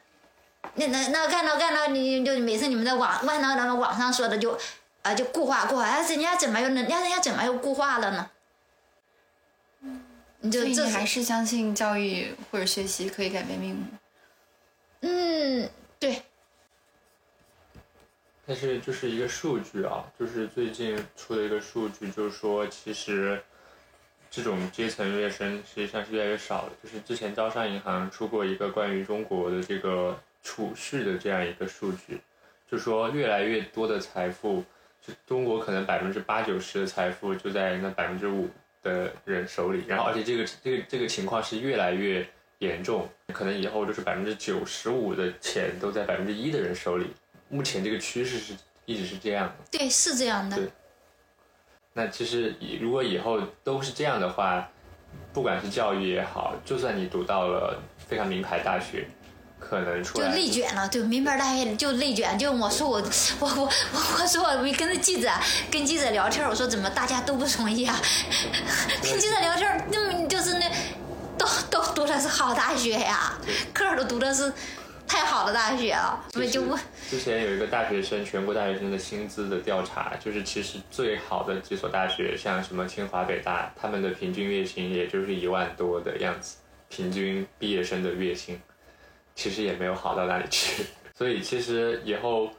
那那那看到看到你就每次你们在网万到那个网上说的就啊就固化固化，人家怎么又能人家人家怎么又固化了呢？你就这所以你还是相信教育或者学习可以改变命运？嗯对，但是就是一个数据啊，就是最近出的一个数据，就是说其实这种阶层跃升实际上是越来越少了。就是之前招商银行出过一个关于中国的这个储蓄的这样一个数据，就说越来越多的财富，就中国可能百分之八九十的财富就在那百分之五的人手里，然后而且这个这个这个情况是越来越严重，可能以后就是百分之九十五的钱都在百分之一的人手里。目前这个趋势是一直是这样的。对，是这样的。对那其实以如果以后都是这样的话，不管是教育也好，就算你读到了非常名牌大学，可能出就内卷了，对名牌大学就内卷，就我说 我我我我我说我跟着记者跟记者聊天，我说怎么大家都不同意啊？跟记者聊天，那么就是那都都读的是好大学呀，科儿都读的是太好的大学了，我就不之前有一个大学生全国大学生的薪资的调查，就是其实最好的几所大学，像什么清华、北大，他们的平均月薪也就是一万多的样子，平均毕业生的月薪，其实也没有好到哪里去。所以其实以后，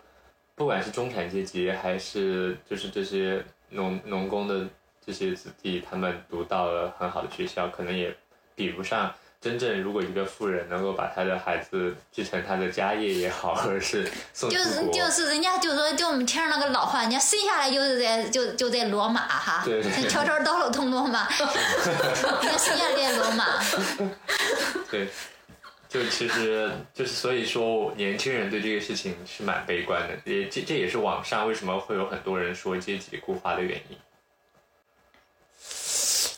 不管是中产阶级，还是就是这些农农工的这些子弟，他们读到了很好的学校，可能也比不上。真正如果一个富人能够把他的孩子继承他的家业也好，或者是送就是，就是人家就说就我们天上那个老话，人家生下来就是在就就在罗马哈，对对对条条道路通罗马，人家生下来在罗马，对，就其实就是所以说，年轻人对这个事情是蛮悲观的，也这这也是网上为什么会有很多人说阶级固化的原因。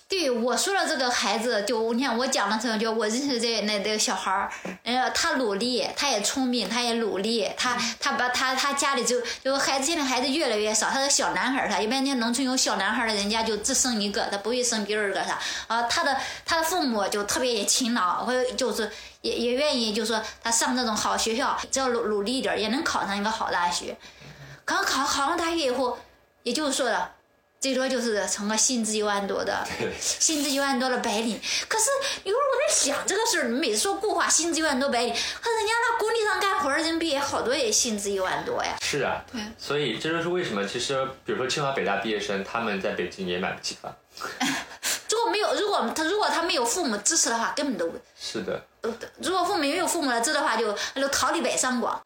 对我说的这个孩子，就你看我讲的时候，就我认识这那这个小孩儿，呃，他努力，他也聪明，他也努力，他他把他他家里就就孩子现在孩子越来越少，他是小男孩儿，他一般那农村有小男孩儿的，人家就只生一个，他不会生第二个啥，啊，他的他的父母就特别也勤劳，会就是也也愿意，就说他上这种好学校，只要努努力一点儿，也能考上一个好大学。刚考考上大学以后，也就是说的，最多就是成个薪资一万多的。薪资一万多的白领，可是有时候我在想这个事儿，你每次说固化薪资一万多白领，可人家那工地上干活儿的人毕业好多也薪资一万多呀。是啊，对所以这就是为什么其实比如说清华北大毕业生，他们在北京也买不起房。如果没有，如果他如果他没有父母支持的话，根本都不。是的，呃如果父母没有父母的支持的话，就那就逃离北上广。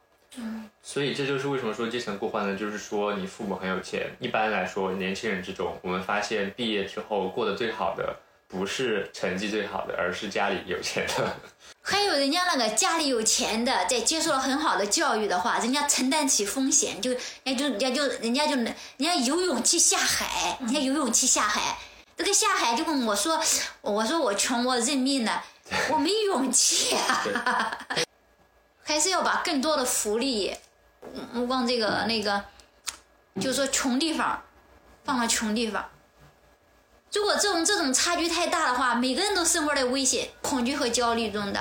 所以这就是为什么说阶层固化呢？就是说你父母很有钱，一般来说年轻人之中，我们发现毕业之后过得最好的不是成绩最好的，而是家里有钱的。还有人家那个家里有钱的，在接受了很好的教育的话，人家承担起风险，就人家就人家就人家就人家有勇气下海，人家有勇气下海。这个下海就跟我说，我说我穷，我认命了，我没勇气啊。还是要把更多的福利嗯往这个那个，就是说穷地方放到穷地方。如果这种这种差距太大的话，每个人都生活在危险、恐惧和焦虑中的。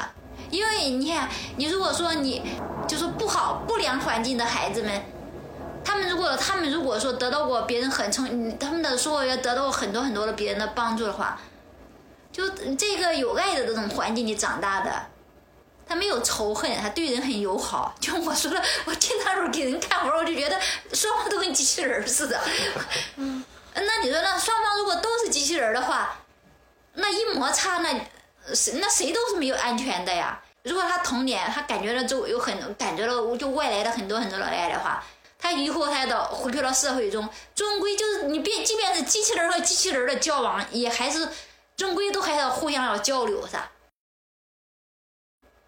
因为你看，你如果说你就是不好不良环境的孩子们，他们如果他们如果说得到过别人很聪，嗯他们的说要得到很多很多的别人的帮助的话，就这个有爱的这种环境里长大的，他没有仇恨，他对人很友好。就我说的，我听他时候给人看活，我就觉得双方都跟机器人似的。嗯，那你说那双方如果都是机器人的话，那一摩擦那谁那谁都是没有安全的呀。如果他童年他感觉到周围有很感觉到就外来的很多很多的爱的话，他以后他到回归到社会中，终归就是你便即便是机器人和机器人的交往，也还是终归都还要互相要交流噻。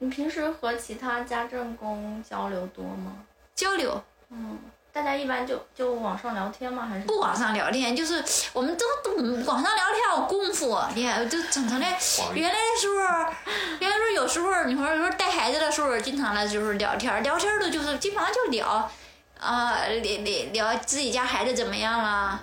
你平时和其他家政工交流多吗？交流嗯，大家一般就就网上聊天吗？还是不网上聊天，就是我们都都网上聊天有功夫，你看就整成的。原来的时候，原来时候有时候你说有时候带孩子的时候，经常的就是聊天，聊天的就是基本上就聊，啊、聊聊聊自己家孩子怎么样了。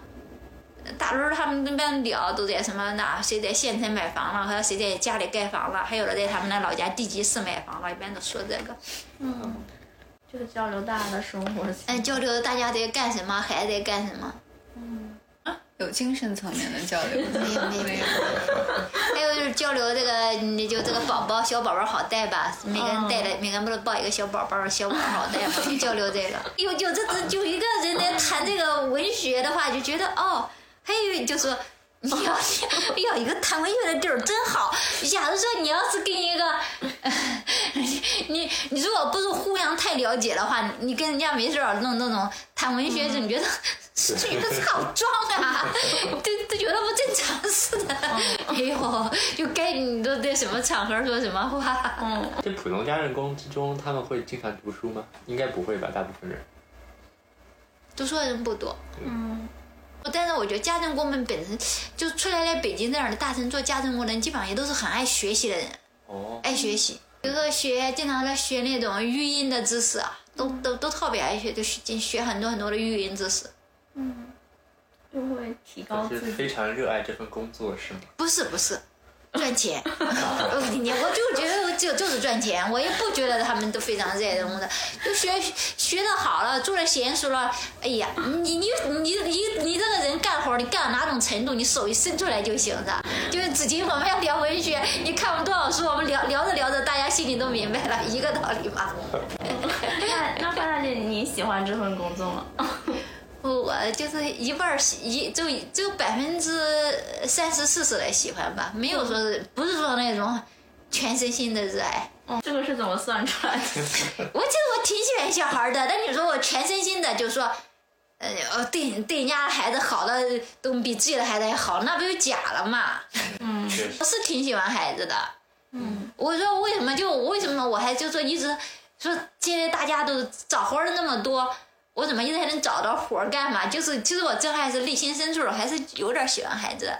大轮儿他们那边聊都在什么那谁在县城买房了，还有谁在家里盖房了，还有的在他们那老家地级市买房了，一般都说这个。嗯，就是交流大家的生活情嗯，交流大家在干什么，孩子在干什么。嗯有精神层面的交流。没有没有没有。还有就是交流这个，你就这个宝宝小宝宝好带吧？每个人带了，每个人不是抱一个小宝宝，小宝宝好带吗？就交流这个。有有这这就一个人来谈这个文学的话，就觉得哦，还有就说。你要哎呀，一个谈文学的地儿真好。假如说你要是跟一个，你你如果不是互相太了解的话，你跟人家没事儿弄那种谈文学，你觉得是觉得好装啊，都都觉得不正常似的。哎呦，就该你都在什么场合说什么话。嗯，这普通家政工之中，他们会经常读书吗？应该不会吧，大部分人。读书的人不多，嗯，但是我觉得家政工们本身就出来在北京这样的大城做家政工的人，基本上也都是很爱学习的人，哦，爱学习。比如说学，经常在学那种育婴的知识啊，都都都特别爱学，就学学很多很多的育婴知识。嗯，就会提高就是自己。非常热爱这份工作，是吗？不是不是，赚钱。我 你我就觉得就就是赚钱，我也不觉得他们都非常热爱的，就学学的好了，做的娴熟了，哎呀，你你你你你这个人干活，你干到哪种程度，你手一伸出来就行了。就是至今我们要聊文学，你看我们多少书，我们聊聊着聊着，大家心里都明白了，一个道理嘛。那那范大姐，你喜欢这份工作吗？我就是一半儿喜一就就百分之三十四十的喜欢吧，没有说是不是说那种全身心的热爱。哦，这个是怎么算出来的？我其实我挺喜欢小孩的，但你说我全身心的就说，呃，呃对对人家的孩子好的都比自己的孩子还好，那不就假了嘛？嗯确实 我是挺喜欢孩子的。嗯我说为什么就为什么我还就说一直说现在大家都找活儿的那么多，我怎么一直还能找到活儿干嘛？就是其实我这还是内心深处还是有点喜欢孩子。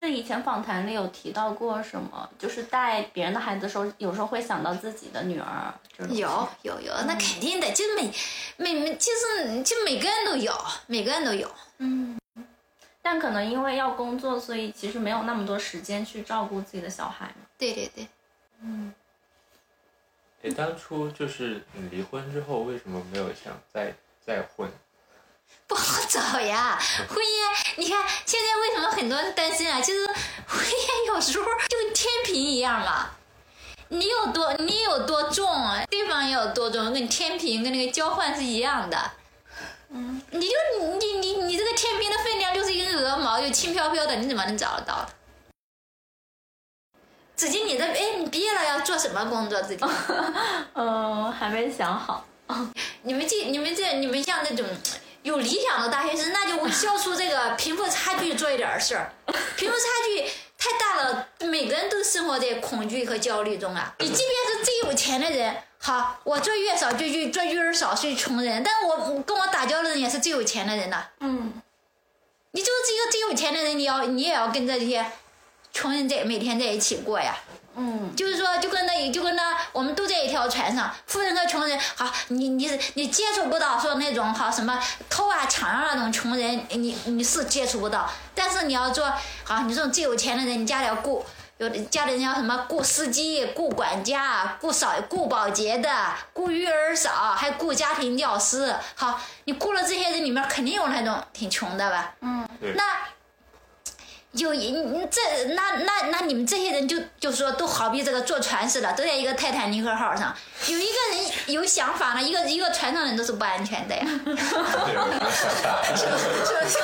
这以前访谈里有提到过什么？就是带别人的孩子的时候，有时候会想到自己的女儿。有有有，那肯定的，就是每每每其实就每个人都有，每个人都有。嗯，但可能因为要工作，所以其实没有那么多时间去照顾自己的小孩嘛。对对对。嗯，哎，当初就是你离婚之后，为什么没有想再再婚？不好找呀，婚姻，你看现在为什么很多人单身啊？其实婚姻有时候就跟天平一样嘛，你有多你有多重，对方也有多重，跟天平跟那个交换是一样的。嗯，你就你你你这个天平的分量就是一根鹅毛，就轻飘飘的，你怎么能找得到？子金，你这哎，你毕业了要做什么工作？子金？嗯，还没想好。你们这、你们这、你们像那种有理想的大学生，那就为消除这个贫富差距做一点事儿。贫富差距太大了，每个人都生活在恐惧和焦虑中啊。你即便是最有钱的人，好，我做月嫂就去做育儿嫂是穷人，但我跟我打交道的人也是最有钱的人呐、嗯你就是一个最有钱的人，你要你也要跟这些穷人在每天在一起过呀。嗯就是说，就跟那就跟那我们都在一条船上，富人和穷人，好，你你你接触不到说那种好什么偷啊抢啊那种穷人，你你是接触不到，但是你要做好，你这种最有钱的人，你家里要雇。有的家里人要什么雇司机、雇管家、雇扫、雇保洁的、雇育儿嫂，还雇家庭教师。好，你雇了这些人里面，肯定有那种挺穷的吧？嗯那有一你这那那那你们这些人就就说都好比这个坐船似的，都在一个泰坦尼克号上，有一个人有想法呢，一个一个船上人都是不安全的呀，是不是？是不是？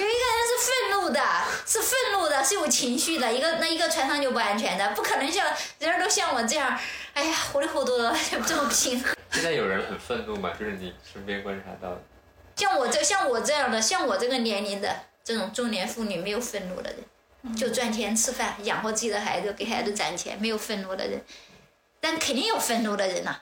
有一个人是愤怒的，是愤怒的，是有情绪的，一个那一个船上就不安全的，不可能像人人都像我这样，哎呀糊里糊涂的 这么拼。现在有人很愤怒吗？就是你身边观察到的。像我这像我这样的，像我这个年龄的这种中年妇女，没有愤怒的人，就赚钱吃饭，养活自己的孩子，给孩子攒钱，没有愤怒的人，但肯定有愤怒的人呐、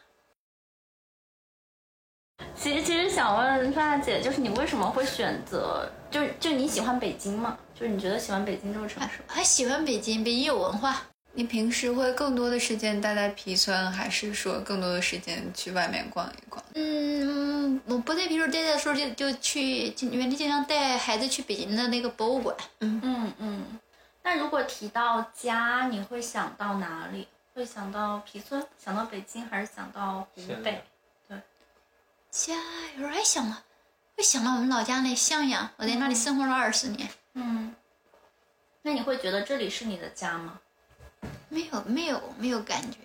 其实其实想问范大姐，就是你为什么会选择？就就你喜欢北京吗？就是你觉得喜欢北京这个城市？还喜欢北京，北京有文化。你平时会更多的时间待在皮村，还是说更多的时间去外面逛一逛？嗯，我不在，皮村待的时候就就去，原来经常带孩子去北京的那个博物馆。嗯嗯。那如果提到家，你会想到哪里？会想到皮村，想到北京，还是想到湖北对？家有时候还想了，会想到我们老家那襄阳，我在那里生活了二十年。嗯。那你会觉得这里是你的家吗？没有没有没有感觉。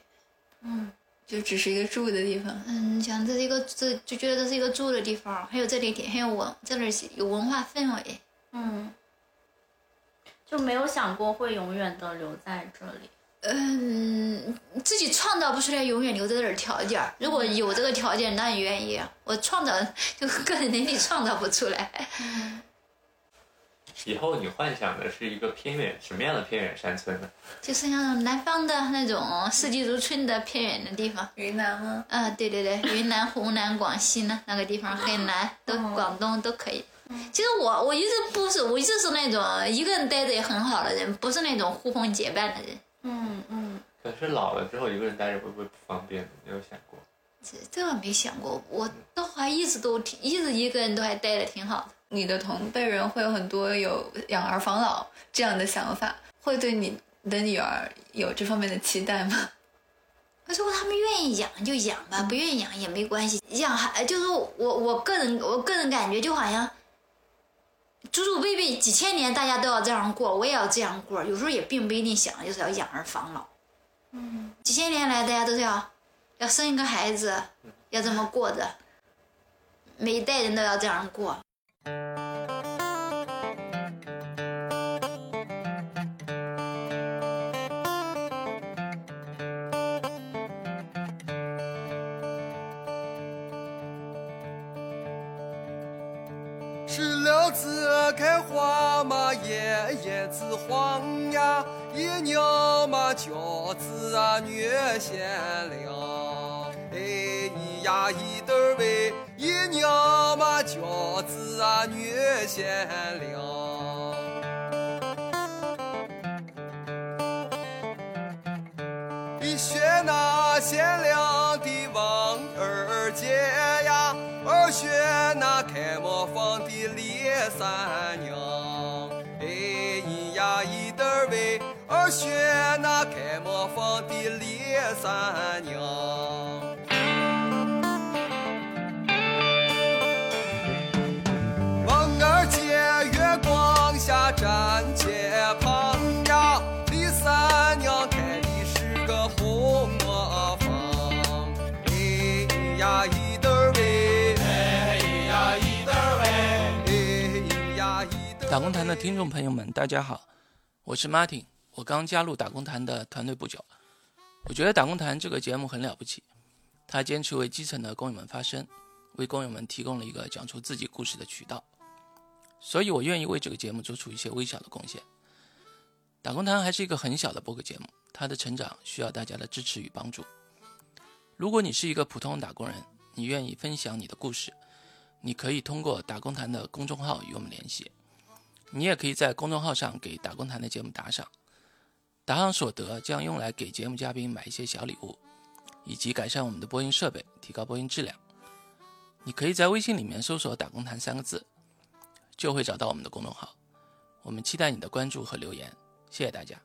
嗯就只是一个住的地方。嗯，想这是一个这就觉得这是一个住的地方，还有这里很有文，这里是有文化氛围。嗯。就没有想过会永远的留在这里。嗯，自己创造不出来永远留在这儿条件儿。如果有这个条件，那也愿意啊。我创造 就个人能力创造不出来。以后你幻想的是一个偏远什么样的偏远山村呢？就是像南方的那种四季如春的偏远的地方。云南吗？啊，对对对，云南、湖南、广西呢，那个地方，很南都哦广东都可以。其实我我一直不是，我一直是那种一个人待着也很好的人，不是那种呼朋结伴的人。嗯嗯，可是老了之后一个人待着会不会不方便呢？你有想过？这这个没想过，我都还一直都挺一直一个人都还待着挺好的。你的同辈人会有很多有养儿防老这样的想法，会对你的女儿有这方面的期待吗？如果他们愿意养就养吧，不愿意养也没关系。养孩就是我我个人我个人感觉就好像祖祖辈辈几千年大家都要这样过，我也要这样过。有时候也并不一定想就是要养儿防老。嗯，几千年来大家都是要要生一个孩子，要这么过着，每一代人都要这样过。石榴子开花嘛，叶叶子黄呀，一娘嘛饺子啊女贤良。哎咿呀一对儿喂，一娘嘛饺子啊女贤良。一学那贤良的王二姐呀，二学那开磨坊的李三娘。哎咿呀一对儿喂，二学那开磨坊的李三娘。打工谈的听众朋友们，大家好，我是 Martin，我刚加入打工谈的团队不久。我觉得打工谈这个节目很了不起，他坚持为基层的工友们发声，为工友们提供了一个讲出自己故事的渠道，所以我愿意为这个节目做出一些微小的贡献。打工谈还是一个很小的播客节目，它的成长需要大家的支持与帮助。如果你是一个普通打工人，你愿意分享你的故事，你可以通过打工谈的公众号与我们联系。你也可以在公众号上给打工谈的节目打赏，打赏所得将用来给节目嘉宾买一些小礼物，以及改善我们的播音设备，提高播音质量。你可以在微信里面搜索“打工谈”三个字，就会找到我们的公众号。我们期待你的关注和留言，谢谢大家。